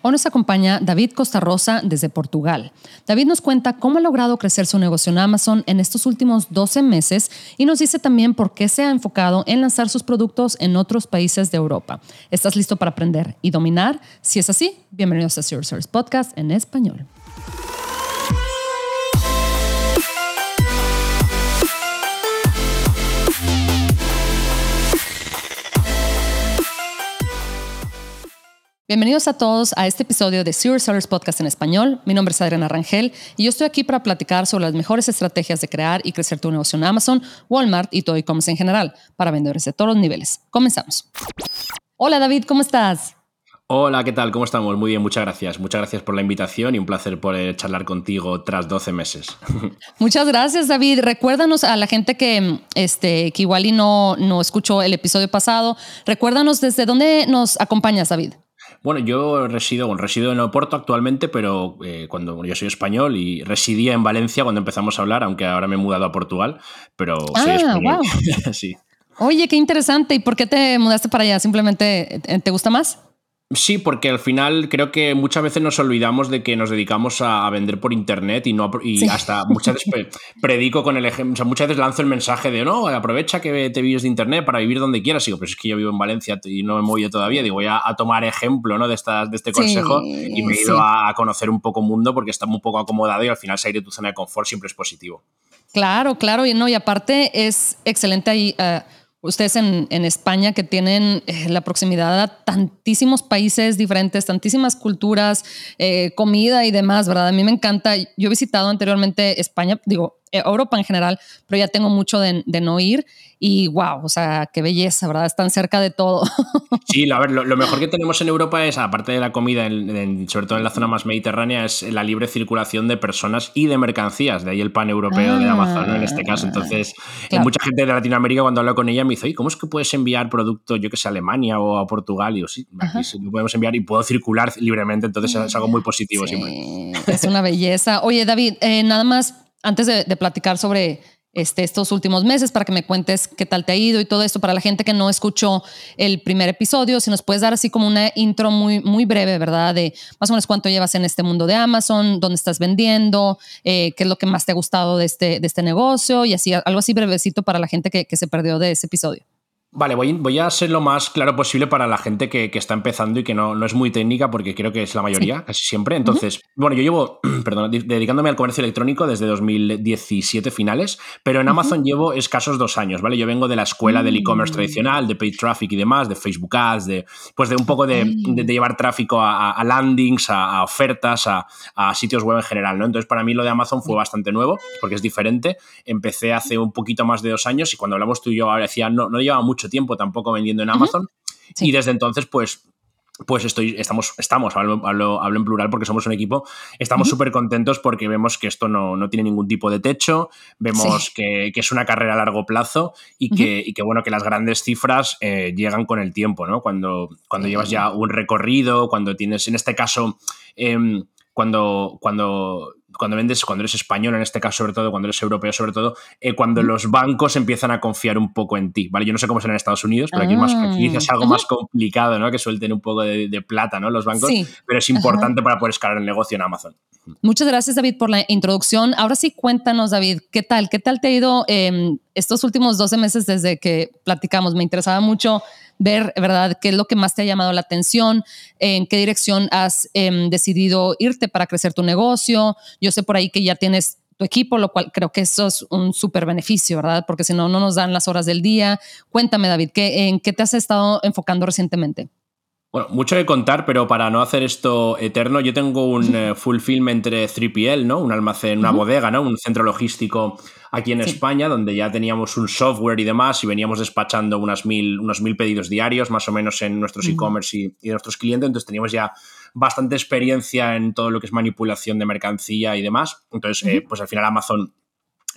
Hoy nos acompaña David Costa Rosa desde Portugal. David nos cuenta cómo ha logrado crecer su negocio en Amazon en estos últimos 12 meses y nos dice también por qué se ha enfocado en lanzar sus productos en otros países de Europa. ¿Estás listo para aprender y dominar? Si es así, bienvenidos a Zero Podcast en español. Bienvenidos a todos a este episodio de Zero Sellers Podcast en español. Mi nombre es Adriana Rangel y yo estoy aquí para platicar sobre las mejores estrategias de crear y crecer tu negocio en Amazon, Walmart y todo e-commerce en general para vendedores de todos los niveles. Comenzamos. Hola David, ¿cómo estás? Hola, ¿qué tal? ¿Cómo estamos? Muy bien, muchas gracias. Muchas gracias por la invitación y un placer poder charlar contigo tras 12 meses. Muchas gracias, David. Recuérdanos a la gente que, este, que igual y no, no escuchó el episodio pasado, recuérdanos desde dónde nos acompañas, David. Bueno, yo resido, bueno, resido en Oporto actualmente, pero eh, cuando yo soy español y residía en Valencia cuando empezamos a hablar, aunque ahora me he mudado a Portugal, pero soy ah, español. sí. Oye, qué interesante. ¿Y por qué te mudaste para allá? ¿Simplemente te gusta más? Sí, porque al final creo que muchas veces nos olvidamos de que nos dedicamos a, vender por internet y no y hasta muchas veces predico con el ejemplo, o sea, muchas veces lanzo el mensaje de no, aprovecha que te vives de internet para vivir donde quieras. Y digo, pero es que yo vivo en Valencia y no me movido todavía. Digo, voy a, tomar ejemplo ¿no? de, estas, de este consejo y me he ido a, conocer un poco mundo porque está un poco acomodado y al final salir de tu zona de confort siempre es positivo. Claro, claro, y no, y aparte es excelente ahí. Uh, ustedes en, España que tienen eh, la proximidad a tantísimos países diferentes, tantísimas culturas, eh, comida y demás, ¿verdad? A mí me encanta. Yo he visitado anteriormente España, digo, Europa en general, pero ya tengo mucho de, no ir y wow, o sea, qué belleza, ¿verdad? Están cerca de todo. Sí, a ver, lo, mejor que tenemos en Europa es, aparte de la comida, sobre todo en la zona más mediterránea, es la libre circulación de personas y de mercancías, de ahí el pan europeo de Amazon, en este caso. Ah, Entonces, mucha gente de Latinoamérica cuando hablo con ella me dice, ¿cómo es que puedes enviar producto, yo que sé, a Alemania o a Portugal? Y yo, sí, aquí lo podemos enviar y puedo circular libremente, entonces es algo muy positivo siempre. Es una belleza. Oye, David, eh, nada más antes de, platicar sobre este, estos últimos meses para que me cuentes qué tal te ha ido y todo esto para la gente que no escuchó el primer episodio, si nos puedes dar así como una intro muy, muy breve, ¿verdad? De más o menos cuánto llevas en este mundo de Amazon, dónde estás vendiendo, eh, qué es lo que más te ha gustado de este, de este negocio y así, algo así brevecito para la gente que se perdió de ese episodio. Vale, voy, voy, a ser lo más claro posible para la gente que, está empezando y que no, no, es muy técnica, porque creo que es la mayoría, casi siempre. Entonces, bueno, yo llevo, perdón, dedicándome al comercio electrónico desde 2017 finales, pero en Amazon llevo escasos dos años, ¿vale? Yo vengo de la escuela del e-commerce mm. tradicional, de paid traffic y demás, de Facebook Ads, de, pues de un poco de, llevar tráfico a, landings, a, ofertas, a, sitios web en general, ¿no? Entonces, para mí lo de Amazon fue bastante nuevo, porque es diferente. Empecé hace un poquito más de dos años y cuando hablamos tú y yo, ahora decía, no, no llevaba mucho mucho tiempo tampoco vendiendo en Amazon. Y desde entonces, pues, pues estoy, estamos, estamos hablo, hablo, en plural porque somos un equipo, estamos súper contentos porque vemos que esto no, no, tiene ningún tipo de techo, vemos que, que, es una carrera a largo plazo y, que, y que, bueno, que las grandes cifras eh, llegan con el tiempo, ¿no? Cuando, cuando llevas ya un recorrido, cuando tienes, en este caso, em, cuando, cuando cuando vendes, cuando eres español en este caso, sobre todo, cuando eres europeo, sobre todo, eh, cuando los bancos empiezan a confiar un poco en ti, ¿vale? Yo no sé cómo será en Estados Unidos, pero aquí, más, aquí es algo más complicado, ¿no? Que suelten un poco de, plata, ¿no? Los bancos, pero es importante para poder escalar el negocio en Amazon. Muchas gracias, David, por la introducción. Ahora sí, cuéntanos, David, ¿qué tal? ¿Qué tal te ha ido em, estos últimos 12 meses desde que platicamos? Me interesaba mucho ver, ¿verdad?, qué es lo que más te ha llamado la atención, en qué dirección has em, decidido irte para crecer tu negocio. Yo sé por ahí que ya tienes tu equipo, lo cual creo que eso es un súper beneficio, ¿verdad? Porque si no, no nos dan las horas del día. Cuéntame, David, ¿qué, ¿en qué te has estado enfocando recientemente? Bueno, mucho que contar, pero para no hacer esto eterno, yo tengo un full film entre 3PL, ¿no? Un almacén, una bodega, ¿no? Un centro logístico aquí en España, donde ya teníamos un software y demás, y veníamos despachando unas mil, unos mil pedidos diarios, más o menos en nuestros e-commerce y, y, nuestros clientes. Entonces teníamos ya bastante experiencia en todo lo que es manipulación de mercancía y demás. Entonces, eh, pues al final Amazon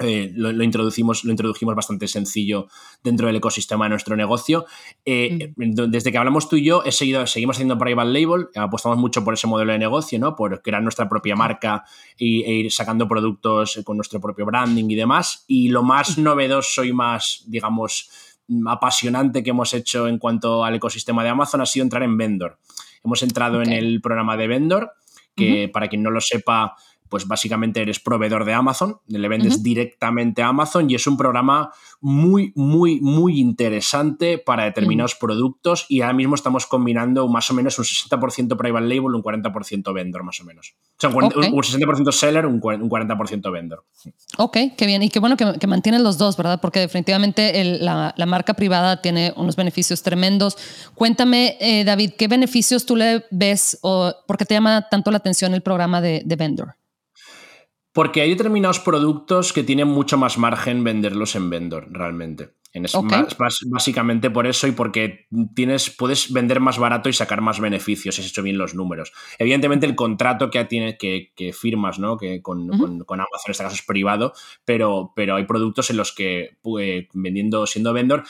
eh, lo, introducimos, lo introdujimos bastante sencillo dentro del ecosistema de nuestro negocio. Eh, desde que hablamos tú y yo, he seguido, seguimos haciendo private label, apostamos mucho por ese modelo de negocio, ¿no? por crear nuestra propia marca y, e ir sacando productos con nuestro propio branding y demás. Y lo más novedoso y más, digamos, apasionante que hemos hecho en cuanto al ecosistema de Amazon ha sido entrar en vendor. Hemos entrado en el programa de vendor, que para quien no lo sepa, pues básicamente eres proveedor de Amazon, le vendes directamente a Amazon y es un programa muy, muy, muy interesante para determinados productos y ahora mismo estamos combinando más o menos un 60% private label, un 40% vendor más o menos. O sea, un, 60% seller, un 40% vendor. Ok, qué bien. Y qué bueno que, que mantienen los dos, ¿verdad? Porque definitivamente la, marca privada tiene unos beneficios tremendos. Cuéntame, eh, David, ¿qué beneficios tú le ves o por qué te llama tanto la atención el programa de, de vendor? Porque hay determinados productos que tienen mucho más margen venderlos en vendor, realmente. En básicamente por eso y porque tienes, puedes vender más barato y sacar más beneficios si has hecho bien los números. Evidentemente, el contrato que, tiene, que, firmas ¿no? que con, Amazon, en este caso es privado, pero, pero hay productos en los que pues, vendiendo, siendo vendor,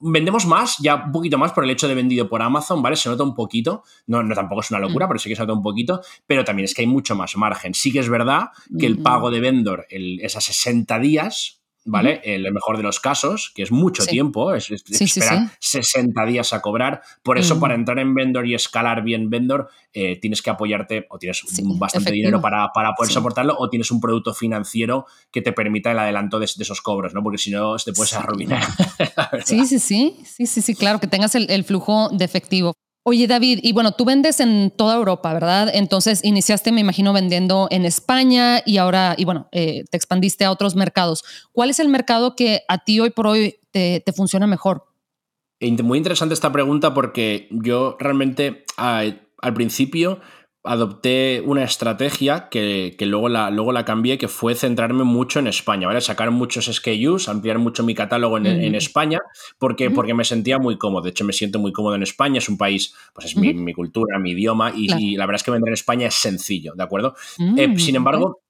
vendemos más, ya un poquito más por el hecho de vendido por Amazon, ¿vale? Se nota un poquito, no, no tampoco es una locura, mm. pero sí que se nota un poquito, pero también es que hay mucho más margen. Sí que es verdad que el mm. pago de vendor el, es a 60 días, ¿vale? En el mejor de los casos, que es mucho tiempo, es, esperar 60 días a cobrar. Por eso, para entrar en vendor y escalar bien vendor, eh, tienes que apoyarte o tienes bastante dinero para, poder soportarlo o tienes un producto financiero que te permita el adelanto de, esos cobros, ¿no? Porque si no, te puedes arruinar. sí, sí, sí, sí, sí, sí, claro, que tengas el flujo de efectivo. Oye, David, y bueno, tú vendes en toda Europa, ¿verdad? Entonces iniciaste, me imagino, vendiendo en España y ahora, y bueno, eh, te expandiste a otros mercados. ¿Cuál es el mercado que a ti hoy por hoy te, funciona mejor? Muy interesante esta pregunta porque yo realmente al principio adopté una estrategia que, luego, la, luego la cambié, que fue centrarme mucho en España, ¿vale? Sacar muchos SKUs, ampliar mucho mi catálogo en, España, porque, porque me sentía muy cómodo. De hecho, me siento muy cómodo en España, es un país, pues es mi, cultura, mi idioma, y, la verdad es que vender en España es sencillo, ¿de acuerdo? Eh, mm, sin embargo,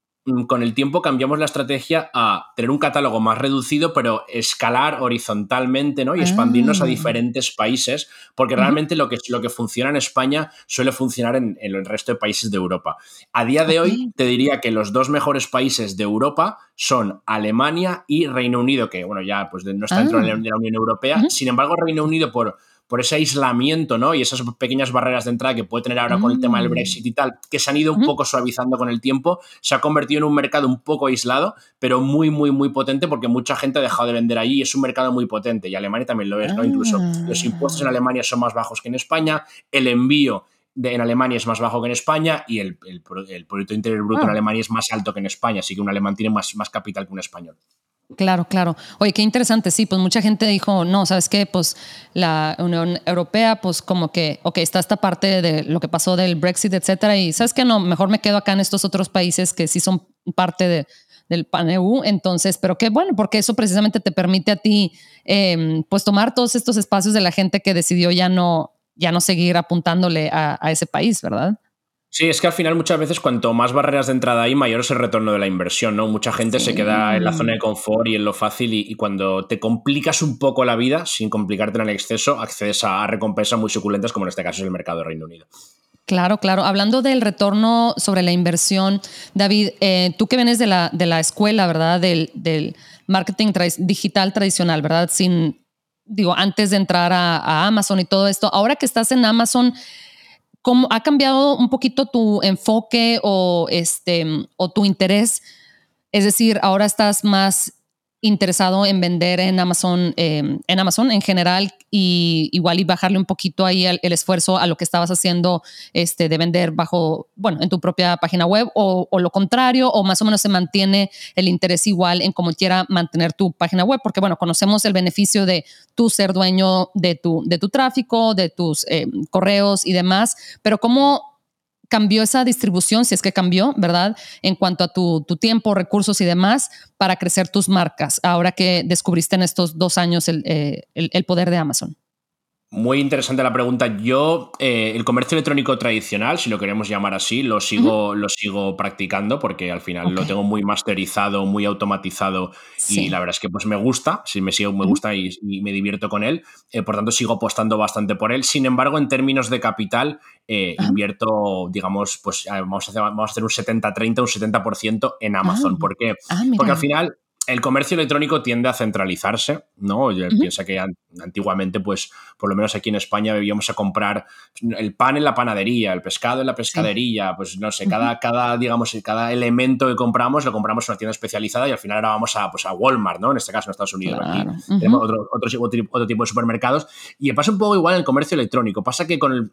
con el tiempo cambiamos la estrategia a tener un catálogo más reducido, pero escalar horizontalmente ¿no? y expandirnos a ah. diferentes países, porque realmente lo, que, lo que funciona en España suele funcionar en, el resto de países de Europa. A día de hoy te diría que los dos mejores países de Europa son Alemania y Reino Unido, que bueno, ya pues no está dentro de la ah. Unión Europea. Sin embargo, Reino Unido por por ese aislamiento, ¿no? Y esas pequeñas barreras de entrada que puede tener ahora con el tema del mm. Brexit y tal, que se han ido un poco suavizando con el tiempo, se ha convertido en un mercado un poco aislado, pero muy, muy, muy potente porque mucha gente ha dejado de vender allí y es un mercado muy potente. Y Alemania también lo es, ¿no? Incluso los ah. impuestos en Alemania son más bajos que en España, el envío de, en Alemania es más bajo que en España y el, Producto Interior Bruto en ah. Alemania es más alto que en España, así que un alemán tiene más, más capital que un español. Claro, claro. Oye, qué interesante. Sí, pues mucha gente dijo, no, ¿sabes qué? Pues la Unión Europea, pues como que, ok, está esta parte de lo que pasó del Brexit, etcétera. Y ¿sabes qué? No, mejor me quedo acá en estos otros países que sí son parte de, del PANEU. Entonces, pero qué bueno, porque eso precisamente te permite a ti, em, pues tomar todos estos espacios de la gente que decidió ya no, ya no seguir apuntándole a ese país, ¿verdad? Sí, es que al final muchas veces cuanto más barreras de entrada hay, mayor es el retorno de la inversión, ¿no? Mucha gente se queda en la zona de confort y en lo fácil y, cuando te complicas un poco la vida, sin complicarte en el exceso, accedes a, recompensas muy suculentas, como en este caso es el mercado de Reino Unido. Claro, claro. Hablando del retorno sobre la inversión, David, eh, tú que vienes de la, de la escuela, ¿verdad? Del, del marketing digital tradicional, ¿verdad? Sin, digo, antes de entrar a, Amazon y todo esto, ahora que estás en Amazon, ¿Cómo ha cambiado un poquito tu enfoque o, este, o tu interés? Es decir, ahora estás más interesado en vender en Amazon, em, en Amazon en general y igual y bajarle un poquito ahí el, esfuerzo a lo que estabas haciendo este, de vender bajo, bueno, en tu propia página web o, lo contrario, o más o menos se mantiene el interés igual en como quiera mantener tu página web, porque bueno, conocemos el beneficio de tú ser dueño de tu, de tu tráfico, de tus em, correos y demás, pero ¿cómo cambió esa distribución, si es que cambió, ¿verdad? En cuanto a tu, tiempo, recursos y demás, para crecer tus marcas, ahora que descubriste en estos dos años el eh, poder de Amazon. Muy interesante la pregunta. Yo, eh, el comercio electrónico tradicional, si lo queremos llamar así, lo sigo, lo sigo practicando porque al final lo tengo muy masterizado, muy automatizado y la verdad es que pues me gusta, si me sigo, me gusta y, me divierto con él. Eh, por tanto, sigo apostando bastante por él. Sin embargo, en términos de capital, eh, invierto, digamos, pues vamos a hacer, vamos a hacer un 70-30, un 70% en Amazon. Ah. ¿Por qué? Ah, porque al final el comercio electrónico tiende a centralizarse, ¿no? Piensa que antiguamente, pues, por lo menos aquí en España, íbamos a comprar el pan en la panadería, el pescado en la pescadería, pues no sé, cada, cada, digamos, cada elemento que compramos lo compramos en una tienda especializada y al final ahora vamos a, pues, a Walmart, ¿no? En este caso, en Estados Unidos. Aquí tenemos otro, otro, tipo de supermercados. Y pasa un poco igual en el comercio electrónico. Pasa que con el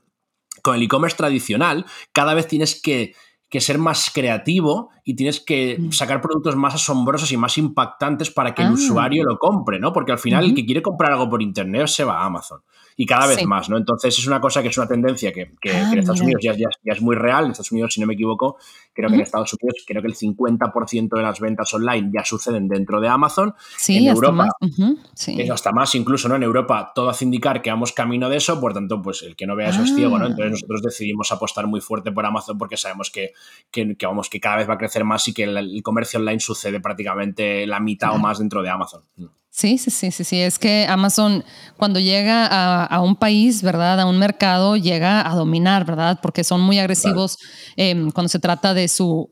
con el e-commerce tradicional, cada vez tienes que que ser más creativo y tienes que mm. sacar productos más asombrosos y más impactantes para que el ah. usuario lo compre, ¿no? Porque al final el que quiere comprar algo por internet se va a Amazon y cada vez más, ¿no? Entonces es una cosa que es una tendencia que, ah, en Estados Unidos ya, es muy real. En Estados Unidos, si no me equivoco, creo que en Estados Unidos creo que el 50% de las ventas online ya suceden dentro de Amazon. Sí, en hasta Europa, más. sí. hasta más incluso, ¿no? En Europa todo hace indicar que vamos camino de eso, por tanto, pues el que no vea eso es ciego, ¿no? Entonces ah. nosotros decidimos apostar muy fuerte por Amazon porque sabemos que, que, vamos, que cada vez va a crecer más y que el, comercio online sucede prácticamente la mitad o más dentro de Amazon. Sí, sí, sí, sí, sí. Es que Amazon cuando llega a, un país, ¿verdad? A un mercado, llega a dominar, ¿verdad? Porque son muy agresivos em, cuando se trata de su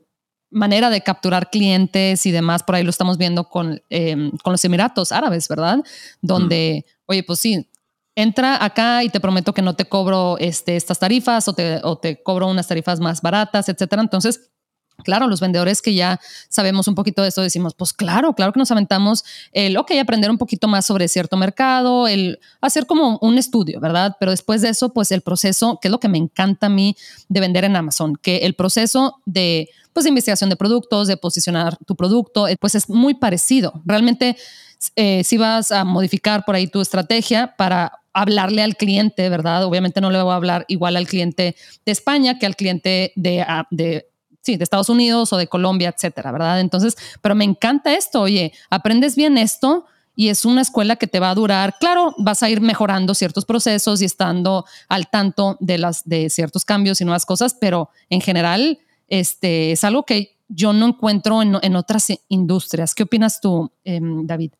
manera de capturar clientes y demás. Por ahí lo estamos viendo con, em, con los Emiratos Árabes, ¿verdad? Donde, oye, pues sí, entra acá y te prometo que no te cobro este, estas tarifas o te, o te cobro unas tarifas más baratas, etcétera. Entonces, Claro, los vendedores que ya sabemos un poquito de esto decimos, pues claro, claro que nos aventamos el, ok, aprender un poquito más sobre cierto mercado, el hacer como un estudio, ¿verdad? Pero después de eso, pues el proceso, que es lo que me encanta a mí de vender en Amazon, que el proceso de, pues, investigación de productos, de posicionar tu producto, eh, pues es muy parecido. Realmente, eh, si vas a modificar por ahí tu estrategia para hablarle al cliente, ¿verdad? Obviamente no le voy a hablar igual al cliente de España que al cliente de, ah, de sí, de Estados Unidos o de Colombia, etcétera, ¿verdad? Entonces, pero me encanta esto, oye, aprendes bien esto y es una escuela que te va a durar, claro, vas a ir mejorando ciertos procesos y estando al tanto de, las, de ciertos cambios y nuevas cosas, pero en general este, es algo que yo no encuentro en, otras industrias. ¿Qué opinas tú, em, David?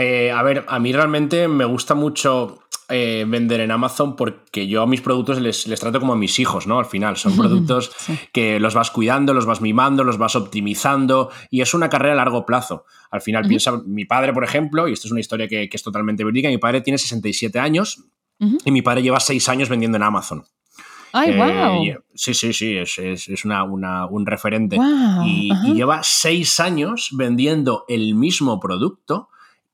Eh, a ver, a mí realmente me gusta mucho eh, vender en Amazon porque yo a mis productos les, trato como a mis hijos, ¿no? Al final, son productos que los vas cuidando, los vas mimando, los vas optimizando y es una carrera a largo plazo. Al final, piensa, mi padre, por ejemplo, y esto es una historia que, es totalmente verídica, mi padre tiene 67 años y mi padre lleva 6 años vendiendo en Amazon. ¡Ay, wow! Eh, sí, sí, sí, es, un referente. y, y, lleva seis años vendiendo el mismo producto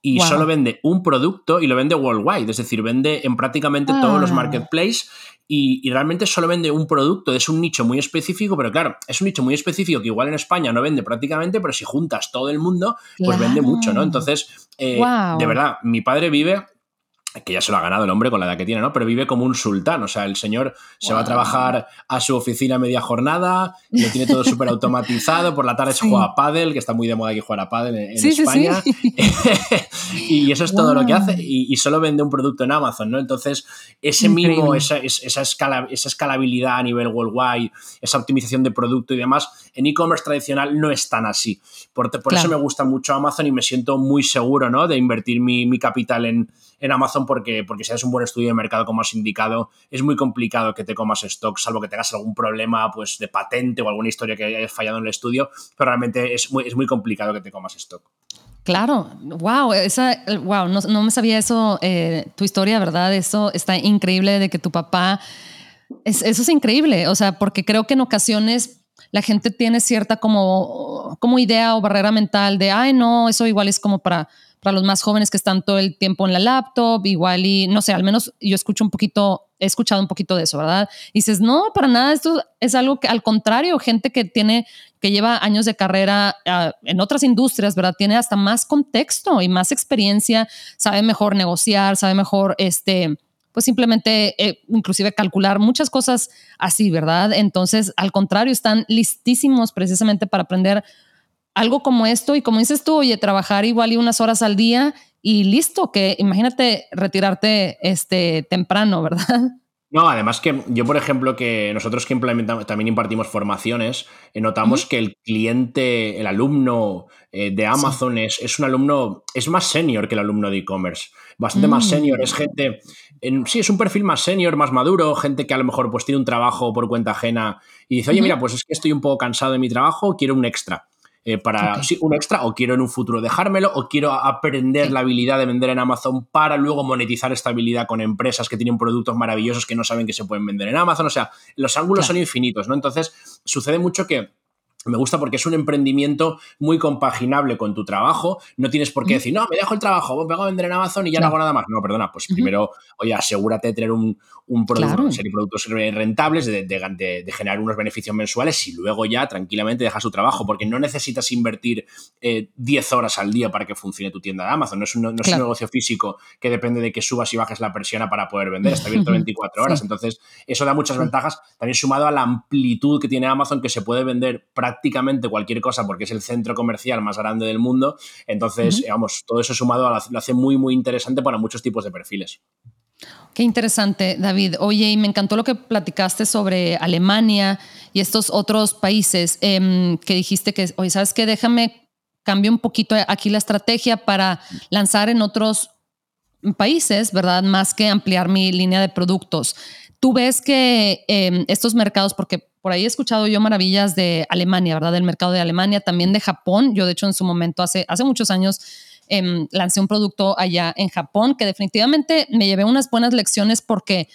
y solo vende un producto y lo vende worldwide, es decir, vende en prácticamente todos los ah. marketplaces y, realmente solo vende un producto, es un nicho muy específico, pero claro, es un nicho muy específico que igual en España no vende prácticamente, pero si juntas todo el mundo, pues vende mucho, ¿no? Entonces, eh, de verdad, mi padre vive que ya se lo ha ganado el hombre con la edad que tiene, ¿no? Pero vive como un sultán, o sea, el señor se va a trabajar a su oficina media jornada, lo tiene todo súper automatizado, por la tarde se juega a pádel, que está muy de moda aquí jugar a pádel en, España, y eso es todo lo que hace, y, solo vende un producto en Amazon, ¿no? Entonces, ese mismo, esa, esa, escala, esa escalabilidad a nivel worldwide, esa optimización de producto y demás, en e-commerce tradicional no es tan así. Por, por eso me gusta mucho Amazon y me siento muy seguro, ¿no? De invertir mi, mi capital en en Amazon porque, porque si haces un buen estudio de mercado, como has indicado, es muy complicado que te comas stock, salvo que tengas algún problema pues, de patente o alguna historia que hayas fallado en el estudio, pero realmente es muy, es muy complicado que te comas stock. Claro, wow, esa, wow, no, me sabía eso, eh, tu historia, ¿verdad? Eso está increíble de que tu papá, eso es increíble, o sea, porque creo que en ocasiones la gente tiene cierta como, como idea o barrera mental de, ay, no, eso igual es como para para los más jóvenes que están todo el tiempo en la laptop, igual y no sé, al menos yo escucho un poquito, he escuchado un poquito de eso, ¿verdad? Y dices, no, para nada, esto es algo que al contrario, gente que tiene, que lleva años de carrera ah, en otras industrias, ¿verdad? Tiene hasta más contexto y más experiencia, sabe mejor negociar, sabe mejor, este, pues simplemente, eh, inclusive calcular muchas cosas así, ¿verdad? Entonces, al contrario, están listísimos precisamente para aprender algo como esto y como dices tú, oye, trabajar igual y unas horas al día y listo, que imagínate retirarte este temprano, ¿verdad? No, además que yo, por ejemplo, que nosotros que implementamos, también impartimos formaciones, eh, notamos que el cliente, el alumno eh, de Amazon es, un alumno, es más senior que el alumno de e-commerce, bastante más senior, es mm. gente, en, sí, es un perfil más senior, más maduro, gente que a lo mejor pues tiene un trabajo por cuenta ajena y dice, oye, mira, pues es que estoy un poco cansado de mi trabajo, quiero un extra. Eh, para sí, un extra, o quiero en un futuro dejármelo, o quiero aprender la habilidad de vender en Amazon para luego monetizar esta habilidad con empresas que tienen productos maravillosos que no saben que se pueden vender en Amazon. O sea, los ángulos son infinitos, ¿no? Entonces, sucede mucho que me gusta porque es un emprendimiento muy compaginable con tu trabajo. No tienes por qué decir, no, me dejo el trabajo, voy a vender en Amazon y ya no hago nada más. No, perdona, pues primero, oye, asegúrate de tener un, un producto, serie productos rentables, de, de, generar unos beneficios mensuales y luego ya tranquilamente dejas tu trabajo, porque no necesitas invertir 10 eh, horas al día para que funcione tu tienda de Amazon. No es, un, no es un negocio físico que depende de que subas y bajes la persiana para poder vender. Está abierto 24 horas. Entonces, eso da muchas ventajas. También sumado a la amplitud que tiene Amazon, que se puede vender prácticamente cualquier cosa porque es el centro comercial más grande del mundo. Entonces, vamos, todo eso sumado lo hace muy, muy interesante para muchos tipos de perfiles. Qué interesante, David. Oye, y me encantó lo que platicaste sobre Alemania y estos otros países em, que dijiste que, oye, ¿sabes qué? Déjame cambio un poquito aquí la estrategia para lanzar en otros países, ¿verdad? Más que ampliar mi línea de productos. Tú ves que em, estos mercados, porque por ahí he escuchado yo maravillas de Alemania, ¿verdad? Del mercado de Alemania, también de Japón. Yo, de hecho, en su momento, hace, hace muchos años, Em, lancé un producto allá en Japón que definitivamente me llevé unas buenas lecciones porque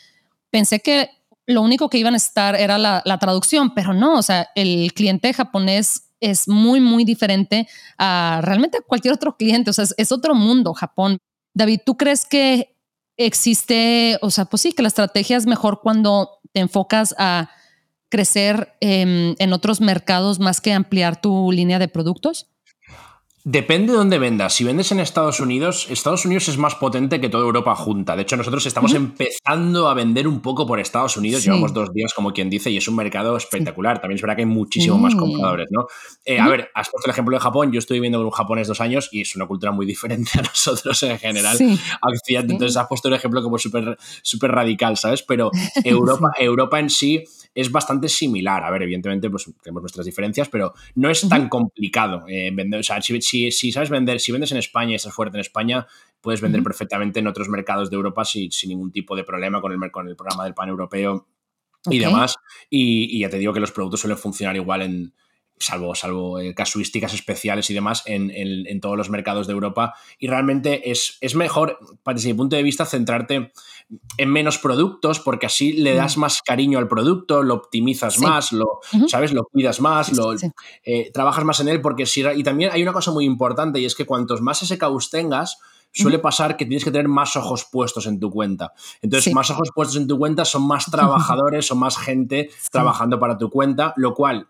pensé que lo único que iban a estar era la, traducción, pero no, o sea, el cliente japonés es muy, muy diferente a realmente cualquier otro cliente, o sea, es, otro mundo Japón. David, ¿tú crees que existe, o sea, pues sí, que la estrategia es mejor cuando te enfocas a crecer em, en otros mercados más que ampliar tu línea de productos? Depende de dónde vendas. Si vendes en Estados Unidos, Estados Unidos es más potente que toda Europa junta. De hecho, nosotros estamos empezando a vender un poco por Estados Unidos. Llevamos dos días, como quien dice, y es un mercado espectacular. También es verdad que hay muchísimo más compradores, ¿no? Eh, a ver, has puesto el ejemplo de Japón. Yo estoy viviendo con un japonés dos años y es una cultura muy diferente a nosotros en general. Entonces has puesto el ejemplo como súper súper radical, ¿sabes? Pero Europa, Europa en sí es bastante similar. A ver, evidentemente, pues tenemos nuestras diferencias, pero no es tan complicado eh, vender. O sea, si, si, sabes vender, si vendes en España y estás fuerte en España, puedes vender perfectamente en otros mercados de Europa sin, sin ningún tipo de problema con el, con el programa del pan europeo y demás. Y, ya te digo que los productos suelen funcionar igual en, salvo, salvo eh, casuísticas especiales y demás, en, en, todos los mercados de Europa. Y realmente es, es, mejor, desde mi punto de vista, centrarte en menos productos porque así le das mm. más cariño al producto, lo optimizas más, lo, ¿sabes? Lo cuidas más, lo, eh, trabajas más en él porque si... Y también hay una cosa muy importante y es que cuantos más SKUs tengas, suele pasar que tienes que tener más ojos puestos en tu cuenta. Entonces, más ojos puestos en tu cuenta son más trabajadores o más gente trabajando para tu cuenta, lo cual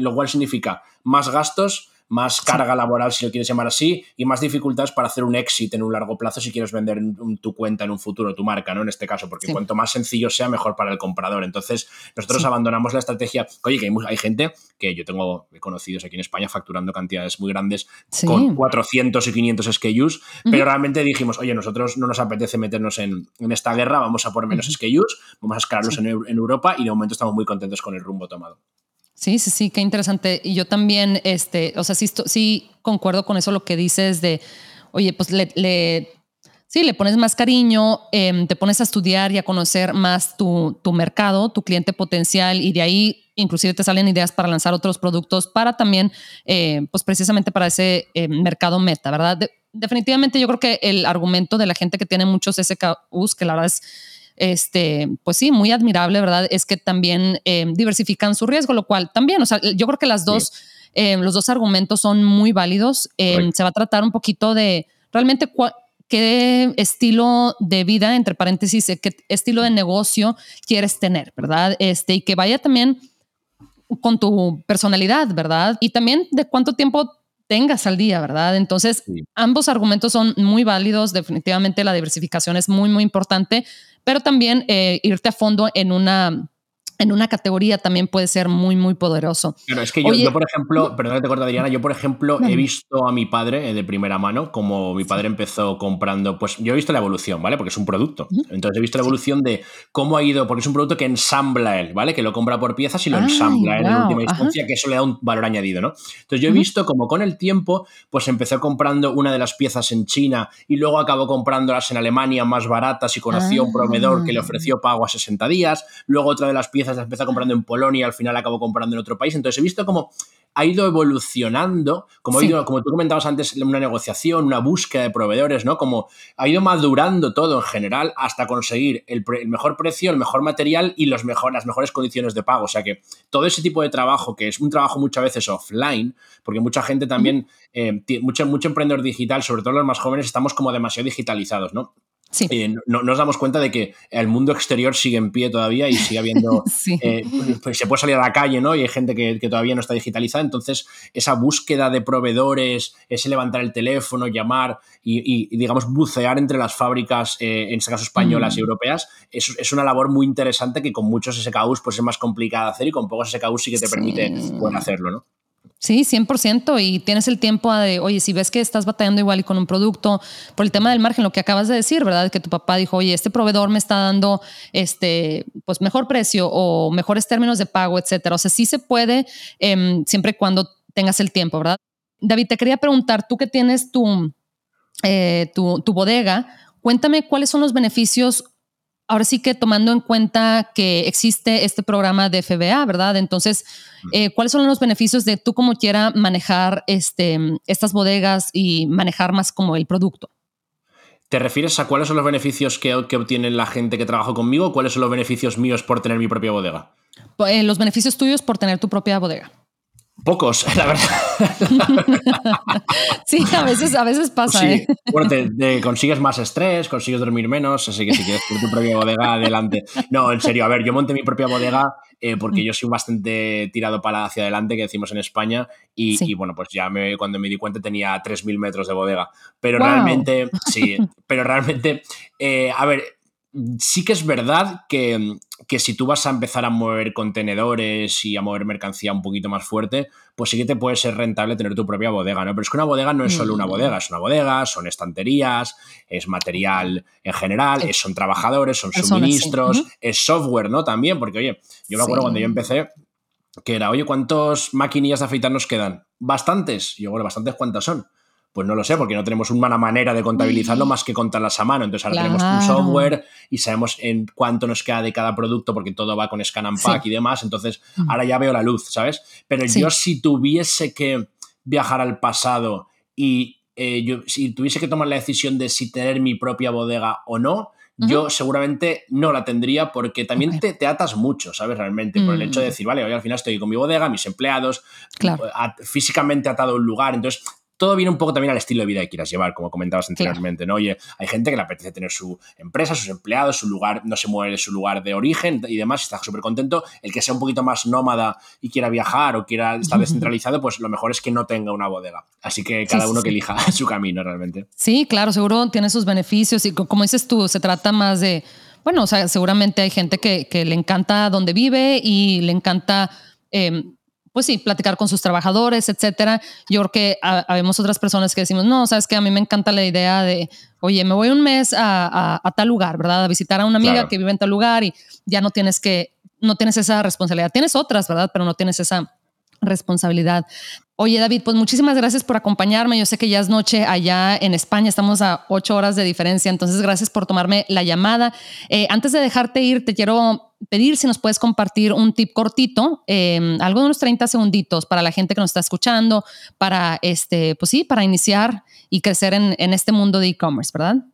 lo cual significa más gastos, más carga laboral, si lo quieres llamar así, y más dificultades para hacer un exit en un largo plazo si quieres vender tu cuenta en un futuro, tu marca, ¿no? En este caso, porque cuanto más sencillo sea, mejor para el comprador. Entonces, nosotros abandonamos la estrategia. Oye, que hay, gente que yo tengo conocidos aquí en España facturando cantidades muy grandes con 400 y 500 SKUs, pero realmente dijimos, oye, nosotros no nos apetece meternos en, esta guerra, vamos a poner menos SKUs, vamos a escalarlos en, en Europa y de momento estamos muy contentos con el rumbo tomado. Sí, sí, sí, qué interesante. Y yo también, este, o sea, sí, sí concuerdo con eso lo que dices de, oye, pues le, sí, le pones más cariño, em, te pones a estudiar y a conocer más tu, tu, mercado, tu cliente potencial y de ahí inclusive te salen ideas para lanzar otros productos para también, eh, pues precisamente para ese eh, mercado meta, ¿verdad? definitivamente yo creo que el argumento de la gente que tiene muchos SKUs, que la verdad es este, pues sí, muy admirable, ¿verdad? Es que también eh, diversifican su riesgo, lo cual también, o sea, yo creo que las dos, eh, los dos argumentos son muy válidos. Eh, se va a tratar un poquito de realmente qué estilo de vida, entre paréntesis, qué estilo de negocio quieres tener, ¿verdad? Este, y que vaya también con tu personalidad, ¿verdad? Y también de cuánto tiempo tengas al día, ¿verdad? Entonces, ambos argumentos son muy válidos. Definitivamente la diversificación es muy, muy importante, pero también eh, irte a fondo en una en una categoría también puede ser muy, muy poderoso. Pero es que yo, por ejemplo, perdón que te corta, Adriana, yo, por ejemplo, he visto a mi padre eh, de primera mano, como mi padre empezó comprando, pues yo he visto la evolución, ¿vale? Porque es un producto. Entonces he visto la evolución de cómo ha ido, porque es un producto que ensambla él, ¿vale? Que lo compra por piezas y lo ensambla él en última instancia, que eso le da un valor añadido, ¿no? Entonces yo he visto como con el tiempo, pues empezó comprando una de las piezas en China y luego acabó comprándolas en Alemania más baratas y conoció a un proveedor que le ah. ofreció pago a 60 días, luego otra de las piezas las empezó comprando en Polonia y al final acabó comprando en otro país. Entonces he visto como ha ido evolucionando, como, como tú comentabas antes, una negociación, una búsqueda de proveedores, ¿no? Como ha ido madurando todo en general hasta conseguir el, mejor precio, el mejor material y los mejor, las mejores condiciones de pago. O sea que todo ese tipo de trabajo, que es un trabajo muchas veces offline, porque mucha gente también, eh, mucho, mucho emprendedor digital, sobre todo los más jóvenes, estamos como demasiado digitalizados, ¿no? Sí. Eh, no, nos damos cuenta de que el mundo exterior sigue en pie todavía y sigue habiendo. Eh, pues se puede salir a la calle, ¿no? Y hay gente que, todavía no está digitalizada. Entonces, esa búsqueda de proveedores, ese levantar el teléfono, llamar y, digamos, bucear entre las fábricas, eh, en este caso españolas y mm. europeas, es, es, una labor muy interesante que con muchos SKUs pues, es más complicada de hacer y con pocos SKUs sí que te permite poder hacerlo, ¿no? Sí, 100%. Y tienes el tiempo de, oye, si ves que estás batallando igual y con un producto, por el tema del margen, lo que acabas de decir, ¿verdad? Que tu papá dijo, oye, este proveedor me está dando este, pues mejor precio o mejores términos de pago, etcétera. O sea, sí se puede em, siempre y cuando tengas el tiempo, ¿verdad? David, te quería preguntar, tú que tienes tu, eh, tu, tu bodega, cuéntame cuáles son los beneficios ahora sí que tomando en cuenta que existe este programa de FBA, ¿verdad? Entonces, eh, ¿cuáles son los beneficios de tú como quiera manejar este, estas bodegas y manejar más como el producto? ¿Te refieres a cuáles son los beneficios que, que obtiene la gente que trabaja conmigo? ¿Cuáles son los beneficios míos por tener mi propia bodega? Eh, los beneficios tuyos por tener tu propia bodega. Pocos, la verdad. sí, a veces, a veces pasa. Sí. ¿eh? te, consigues más estrés, consigues dormir menos, así que si quieres tu propia bodega, adelante. No, en serio, a ver, yo monté mi propia bodega eh, porque yo soy bastante tirado para hacia adelante, que decimos en España, y, bueno, pues ya me, cuando me di cuenta tenía 3.000 metros de bodega. Pero realmente, sí, pero realmente, eh, a ver, sí que es verdad que, si tú vas a empezar a mover contenedores y a mover mercancía un poquito más fuerte, pues sí que te puede ser rentable tener tu propia bodega, ¿no? Pero es que una bodega no es solo una mm. bodega, es una bodega, son estanterías, es material en general, son trabajadores, son suministros, es software, ¿no? También, porque oye, yo me acuerdo cuando yo empecé que era, oye, ¿cuántos maquinillas de afeitar nos quedan? Bastantes. yo, bueno, bastantes, ¿cuántas son? Pues no lo sé, porque no tenemos una manera de contabilizarlo más que contarlas a mano. Entonces ahora tenemos un software y sabemos en cuánto nos queda de cada producto, porque todo va con Scan and Pack y demás. Entonces mm. ahora ya veo la luz, ¿sabes? Pero yo si tuviese que viajar al pasado y eh, yo, si tuviese que tomar la decisión de si tener mi propia bodega o no, yo seguramente no la tendría porque también te, te, atas mucho, ¿sabes? Realmente, por el hecho de mm. decir, vale, hoy al final estoy con mi bodega, mis empleados, físicamente atado a un lugar, entonces todo viene un poco también al estilo de vida que quieras llevar, como comentabas anteriormente, ¿no? Oye, hay gente que le apetece tener su empresa, sus empleados, su lugar, no se mueve de su lugar de origen y demás, está súper contento. El que sea un poquito más nómada y quiera viajar o quiera estar descentralizado, pues lo mejor es que no tenga una bodega. Así que cada uno que elija su camino realmente. Sí, claro, seguro tiene sus beneficios y como dices tú, se trata más de, bueno, o sea, seguramente hay gente que, le encanta donde vive y le encanta... Em, pues sí, platicar con sus trabajadores, etcétera. Yo creo que habemos otras personas que decimos, no, sabes que a mí me encanta la idea de, oye, me voy un mes a, tal lugar, ¿verdad? A visitar a una amiga que vive en tal lugar y ya no tienes que, no tienes esa responsabilidad. Tienes otras, ¿verdad? Pero no tienes esa responsabilidad. Oye, David, pues muchísimas gracias por acompañarme. Yo sé que ya es noche allá en España, estamos a ocho horas de diferencia, entonces gracias por tomarme la llamada. Eh, antes de dejarte ir, te quiero pedir si nos puedes compartir un tip cortito, em, algo de unos 30 segunditos para la gente que nos está escuchando, para este, pues sí, para iniciar y crecer en este mundo de e-commerce, ¿verdad?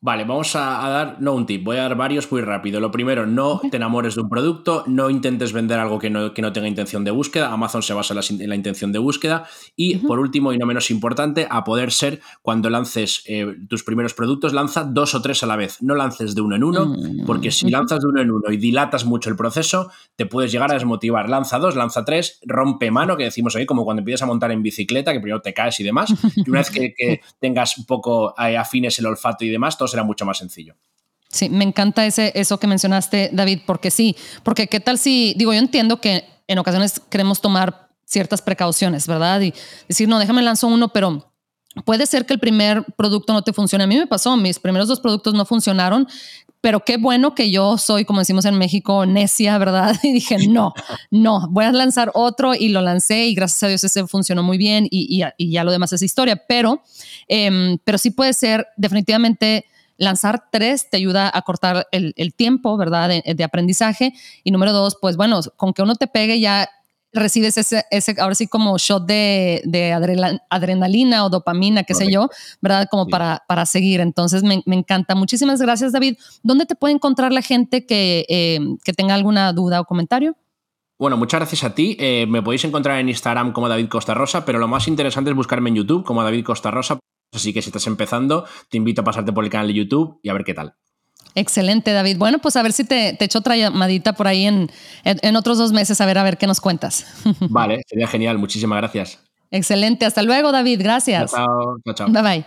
Vale, vamos a, dar, no un tip, voy a dar varios muy rápido. Lo primero, no te enamores de un producto, no intentes vender algo que no, que no tenga intención de búsqueda. Amazon se basa en la, intención de búsqueda. Y por último, y no menos importante, a poder ser, cuando lances eh, tus primeros productos, lanza dos o tres a la vez. No lances de uno en uno, mm, porque si lanzas de uno en uno y dilatas mucho el proceso, te puedes llegar a desmotivar. Lanza dos, lanza tres, rompe mano, que decimos ahí, como cuando empiezas a montar en bicicleta, que primero te caes y demás. Y una vez que, tengas un poco eh, afines el olfato y demás, será mucho más sencillo. Sí, me encanta ese, eso que mencionaste, David, porque sí, porque qué tal si, digo, yo entiendo que en ocasiones queremos tomar ciertas precauciones, ¿verdad? Y decir, no, déjame lanzo uno, pero puede ser que el primer producto no te funcione. A mí me pasó, mis primeros dos productos no funcionaron, pero qué bueno que yo soy, como decimos en México, necia, ¿verdad? Y dije, no, no, voy a lanzar otro y lo lancé y gracias a Dios ese funcionó muy bien y, ya lo demás es historia, pero, em, pero sí puede ser definitivamente lanzar tres te ayuda a cortar el, tiempo, ¿verdad? De, aprendizaje. Y número dos, pues bueno, con que uno te pegue ya recibes ese, ese, ahora sí como shot de, de adrenalina o dopamina, qué sé yo, ¿verdad? Como para, para seguir. Entonces me, me, encanta. Muchísimas gracias, David. ¿Dónde te puede encontrar la gente que, eh, que tenga alguna duda o comentario? Bueno, muchas gracias a ti. Eh, me podéis encontrar en Instagram como David Costa Rosa, pero lo más interesante es buscarme en YouTube como David Costa Rosa. Así que si estás empezando, te invito a pasarte por el canal de YouTube y a ver qué tal. Excelente, David. Bueno, pues a ver si te, te echo otra llamadita por ahí en, en, otros dos meses, a ver, a ver qué nos cuentas. Vale, sería genial. Muchísimas gracias. Excelente. Hasta luego, David. Gracias. Chao, chao. chao. Bye bye.